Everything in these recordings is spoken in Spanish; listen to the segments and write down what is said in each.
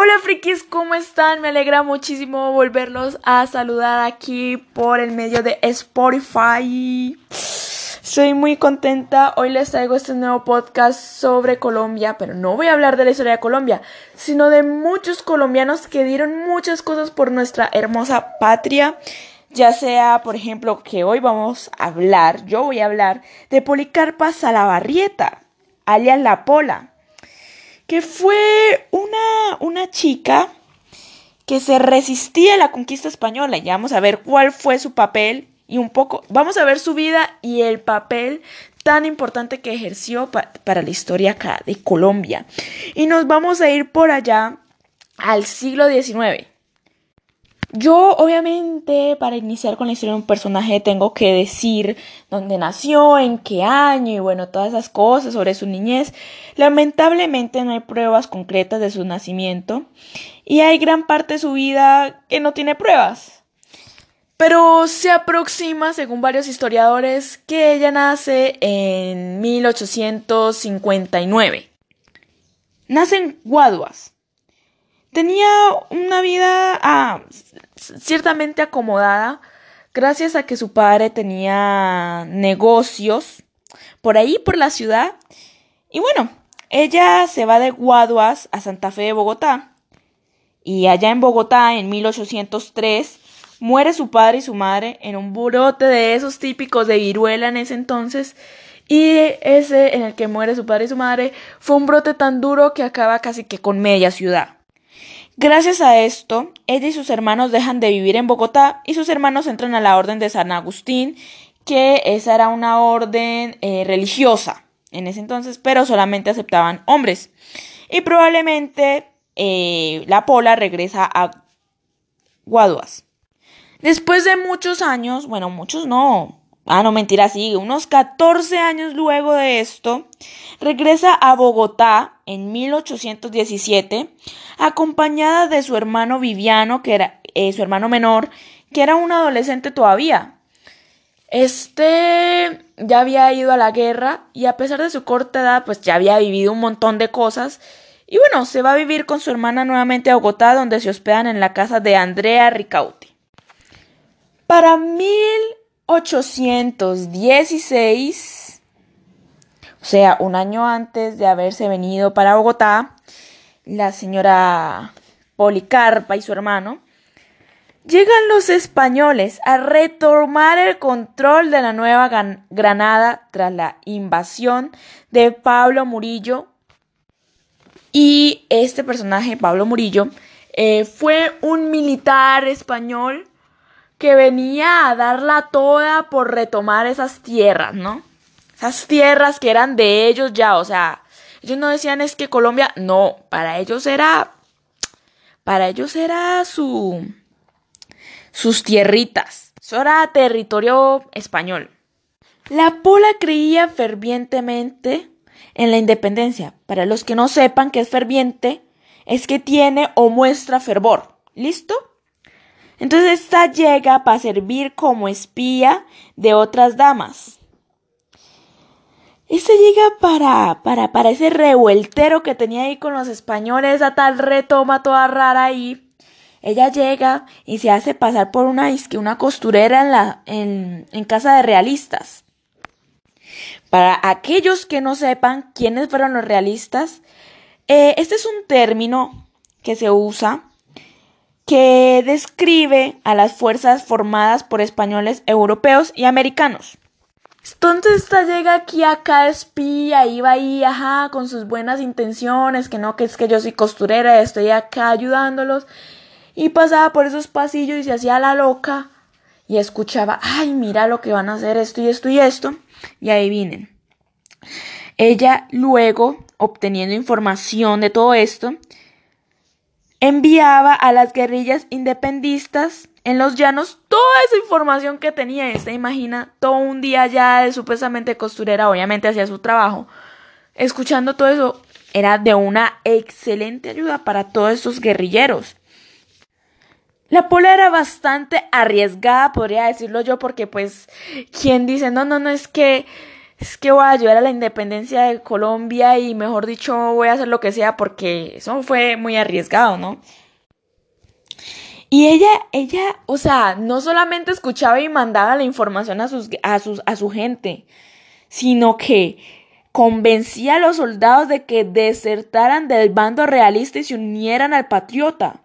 Hola frikis, ¿cómo están? Me alegra muchísimo volverlos a saludar aquí por el medio de Spotify. Soy muy contenta. Hoy les traigo este nuevo podcast sobre Colombia, pero no voy a hablar de la historia de Colombia, sino de muchos colombianos que dieron muchas cosas por nuestra hermosa patria. Ya sea, por ejemplo, que hoy vamos a hablar, yo voy a hablar de Policarpa Salabarrieta, alias La Pola que fue una, una chica que se resistía a la conquista española. Y vamos a ver cuál fue su papel y un poco, vamos a ver su vida y el papel tan importante que ejerció para la historia acá de Colombia. Y nos vamos a ir por allá al siglo XIX. Yo, obviamente, para iniciar con la historia de un personaje, tengo que decir dónde nació, en qué año y bueno, todas esas cosas sobre su niñez. Lamentablemente no hay pruebas concretas de su nacimiento y hay gran parte de su vida que no tiene pruebas. Pero se aproxima, según varios historiadores, que ella nace en 1859. Nace en Guaduas, Tenía una vida ah, ciertamente acomodada gracias a que su padre tenía negocios por ahí, por la ciudad. Y bueno, ella se va de Guaduas a Santa Fe de Bogotá. Y allá en Bogotá, en 1803, muere su padre y su madre en un brote de esos típicos de viruela en ese entonces. Y ese en el que muere su padre y su madre fue un brote tan duro que acaba casi que con media ciudad. Gracias a esto, ella y sus hermanos dejan de vivir en Bogotá y sus hermanos entran a la orden de San Agustín, que esa era una orden eh, religiosa en ese entonces, pero solamente aceptaban hombres. Y probablemente eh, la Pola regresa a Guaduas. Después de muchos años, bueno, muchos no, Ah, no, mentira, sí, unos 14 años luego de esto, regresa a Bogotá en 1817, acompañada de su hermano Viviano, que era eh, su hermano menor, que era un adolescente todavía. Este ya había ido a la guerra y a pesar de su corta edad, pues ya había vivido un montón de cosas. Y bueno, se va a vivir con su hermana nuevamente a Bogotá, donde se hospedan en la casa de Andrea Ricauti. Para mil 816, o sea, un año antes de haberse venido para Bogotá, la señora Policarpa y su hermano, llegan los españoles a retomar el control de la Nueva Granada tras la invasión de Pablo Murillo. Y este personaje, Pablo Murillo, eh, fue un militar español que venía a darla toda por retomar esas tierras, ¿no? Esas tierras que eran de ellos ya, o sea, ellos no decían es que Colombia, no, para ellos era, para ellos era su, sus tierritas, eso era territorio español. La Pola creía fervientemente en la independencia. Para los que no sepan qué es ferviente, es que tiene o muestra fervor. ¿Listo? Entonces esta llega para servir como espía de otras damas. Esta llega para, para, para ese revueltero que tenía ahí con los españoles, a tal retoma toda rara ahí. Ella llega y se hace pasar por una, una costurera en, la, en, en casa de realistas. Para aquellos que no sepan quiénes fueron los realistas, eh, este es un término que se usa que describe a las fuerzas formadas por españoles europeos y americanos. Entonces esta llega aquí acá espía, iba ahí, ajá, con sus buenas intenciones, que no, que es que yo soy costurera, estoy acá ayudándolos. Y pasaba por esos pasillos y se hacía la loca y escuchaba, ay, mira lo que van a hacer esto y esto y esto. Y ahí vienen. Ella luego, obteniendo información de todo esto, enviaba a las guerrillas independistas en los llanos toda esa información que tenía. Esta imagina todo un día ya de supuestamente costurera, obviamente hacía su trabajo. Escuchando todo eso, era de una excelente ayuda para todos estos guerrilleros. La pola era bastante arriesgada, podría decirlo yo, porque pues, ¿quién dice, no, no, no, es que es que voy a ayudar a la independencia de Colombia y mejor dicho voy a hacer lo que sea porque eso fue muy arriesgado, ¿no? Y ella, ella, o sea, no solamente escuchaba y mandaba la información a, sus, a, sus, a su gente, sino que convencía a los soldados de que desertaran del bando realista y se unieran al patriota.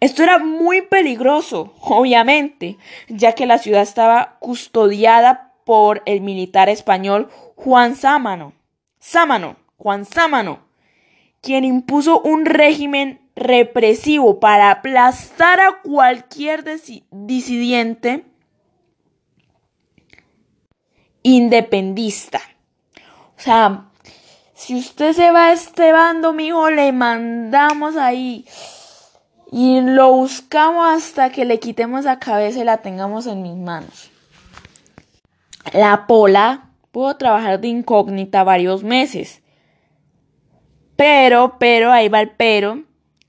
Esto era muy peligroso, obviamente, ya que la ciudad estaba custodiada por el militar español Juan Sámano. Sámano, Juan Sámano, quien impuso un régimen represivo para aplastar a cualquier disidente independista. O sea, si usted se va a este bando, mijo, le mandamos ahí y lo buscamos hasta que le quitemos la cabeza y la tengamos en mis manos. La Pola pudo trabajar de incógnita varios meses. Pero, pero, ahí va el pero.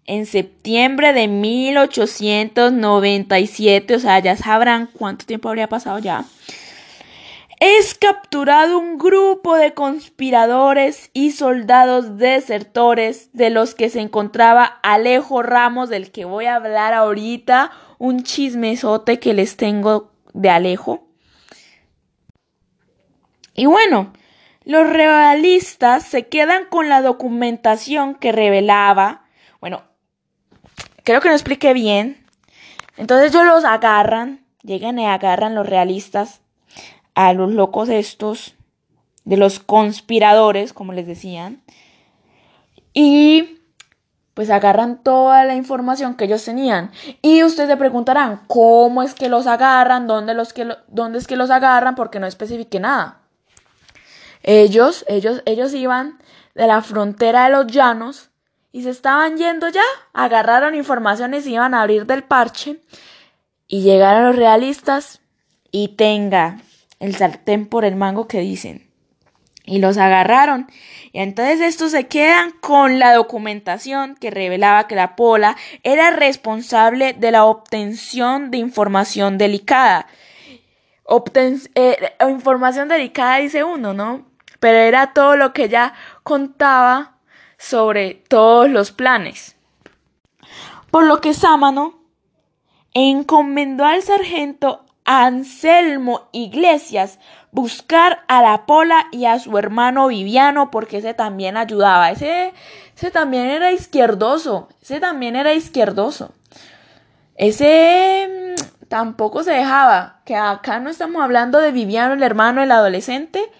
En septiembre de 1897, o sea, ya sabrán cuánto tiempo habría pasado ya, es capturado un grupo de conspiradores y soldados desertores de los que se encontraba Alejo Ramos, del que voy a hablar ahorita, un chismesote que les tengo de Alejo. Y bueno, los realistas se quedan con la documentación que revelaba, bueno, creo que no expliqué bien, entonces ellos los agarran, llegan y agarran los realistas a los locos estos, de los conspiradores, como les decían, y pues agarran toda la información que ellos tenían. Y ustedes se preguntarán, ¿cómo es que los agarran? ¿Dónde, los que dónde es que los agarran? Porque no especifique nada. Ellos, ellos, ellos iban de la frontera de los llanos y se estaban yendo ya. Agarraron informaciones y iban a abrir del parche. Y llegaron los realistas y tenga el sartén por el mango que dicen. Y los agarraron. Y entonces estos se quedan con la documentación que revelaba que la Pola era responsable de la obtención de información delicada. Eh, información delicada dice uno, ¿no? Pero era todo lo que ella contaba sobre todos los planes. Por lo que Sámano encomendó al sargento Anselmo Iglesias buscar a la Pola y a su hermano Viviano porque ese también ayudaba. Ese, ese también era izquierdoso. Ese también era izquierdoso. Ese mm, tampoco se dejaba. Que acá no estamos hablando de Viviano, el hermano, el adolescente.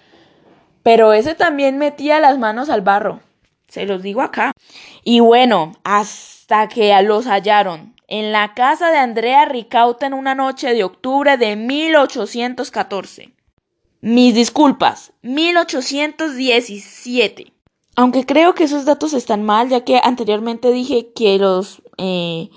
Pero ese también metía las manos al barro. Se los digo acá. Y bueno, hasta que los hallaron en la casa de Andrea Ricauta en una noche de octubre de 1814. Mis disculpas, 1817. Aunque creo que esos datos están mal, ya que anteriormente dije que los eh,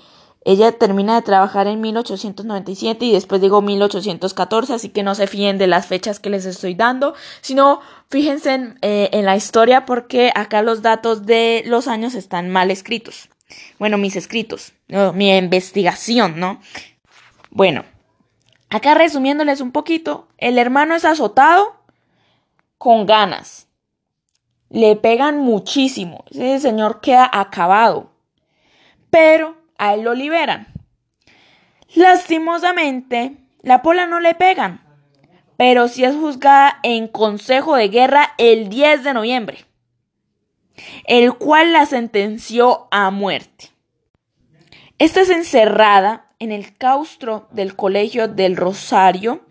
ella termina de trabajar en 1897 y después digo 1814, así que no se fíen de las fechas que les estoy dando, sino fíjense en, eh, en la historia porque acá los datos de los años están mal escritos. Bueno, mis escritos, mi investigación, ¿no? Bueno, acá resumiéndoles un poquito, el hermano es azotado con ganas. Le pegan muchísimo. Ese señor queda acabado. Pero a él lo liberan. Lastimosamente, la pola no le pegan, pero sí es juzgada en consejo de guerra el 10 de noviembre el cual la sentenció a muerte. Esta es encerrada en el claustro del Colegio del Rosario,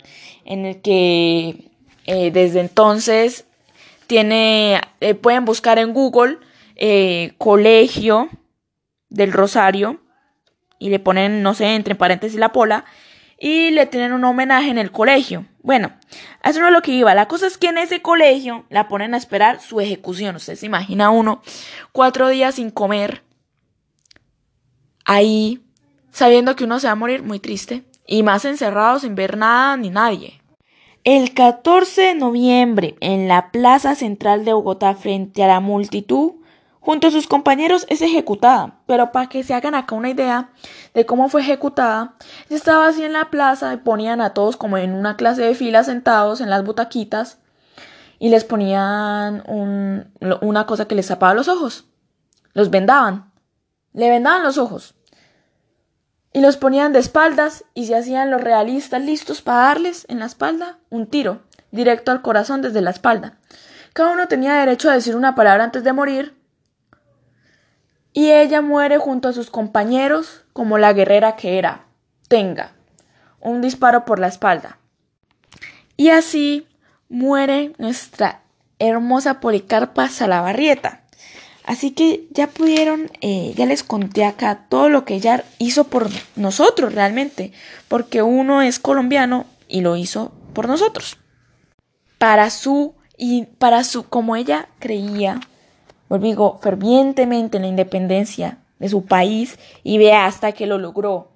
en el que eh, desde entonces tiene, eh, pueden buscar en Google eh, Colegio del Rosario y le ponen, no sé, entre paréntesis la pola y le tienen un homenaje en el colegio. Bueno, eso no es lo que iba. La cosa es que en ese colegio la ponen a esperar su ejecución. Usted se imagina uno cuatro días sin comer, ahí, sabiendo que uno se va a morir muy triste, y más encerrado sin ver nada ni nadie. El 14 de noviembre, en la plaza central de Bogotá, frente a la multitud, junto a sus compañeros es ejecutada. Pero para que se hagan acá una idea de cómo fue ejecutada, estaba así en la plaza y ponían a todos como en una clase de fila sentados en las butaquitas. y les ponían una cosa que les tapaba los ojos. Los vendaban. Le vendaban los ojos. Y los ponían de espaldas y se hacían los realistas listos para darles en la espalda un tiro, directo al corazón desde la espalda. Cada uno tenía derecho a decir una palabra antes de morir. Y ella muere junto a sus compañeros como la guerrera que era. Tenga. Un disparo por la espalda. Y así muere nuestra hermosa Policarpa Salabarrieta. Así que ya pudieron, eh, ya les conté acá todo lo que ella hizo por nosotros realmente, porque uno es colombiano y lo hizo por nosotros. Para su, y para su, como ella creía, digo, fervientemente en la independencia de su país y vea hasta que lo logró.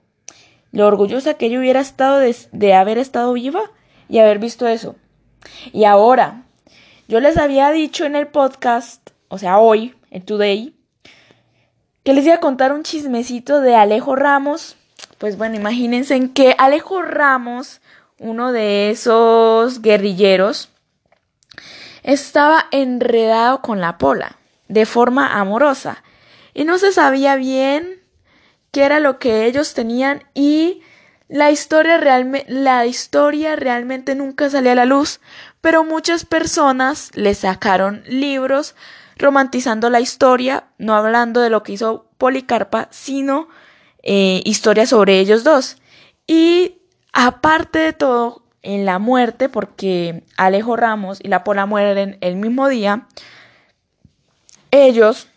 Lo orgullosa que ella hubiera estado de haber estado viva y haber visto eso. Y ahora, yo les había dicho en el podcast, o sea, hoy, en Today, que les iba a contar un chismecito de Alejo Ramos. Pues bueno, imagínense en que Alejo Ramos, uno de esos guerrilleros, estaba enredado con la pola, de forma amorosa, y no se sabía bien qué era lo que ellos tenían y la historia, la historia realmente nunca salió a la luz, pero muchas personas le sacaron libros romantizando la historia, no hablando de lo que hizo Policarpa, sino eh, historias sobre ellos dos. Y aparte de todo, en la muerte, porque Alejo Ramos y la Pola mueren el mismo día, ellos,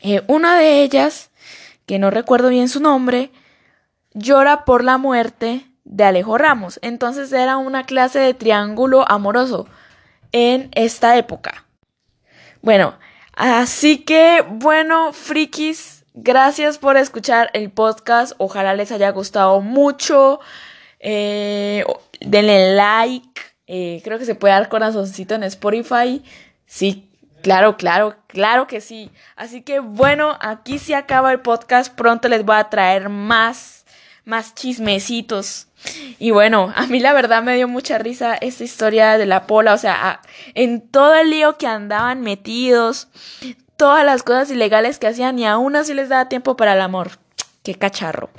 eh, una de ellas, que no recuerdo bien su nombre, llora por la muerte de Alejo Ramos. Entonces era una clase de triángulo amoroso en esta época. Bueno, así que bueno, frikis, gracias por escuchar el podcast. Ojalá les haya gustado mucho. Eh, denle like. Eh, creo que se puede dar corazoncito en Spotify. Sí, claro, claro, claro que sí. Así que bueno, aquí se acaba el podcast. Pronto les voy a traer más más chismecitos. Y bueno, a mí la verdad me dio mucha risa esta historia de la pola, o sea, en todo el lío que andaban metidos, todas las cosas ilegales que hacían y aún así les daba tiempo para el amor. Qué cacharro.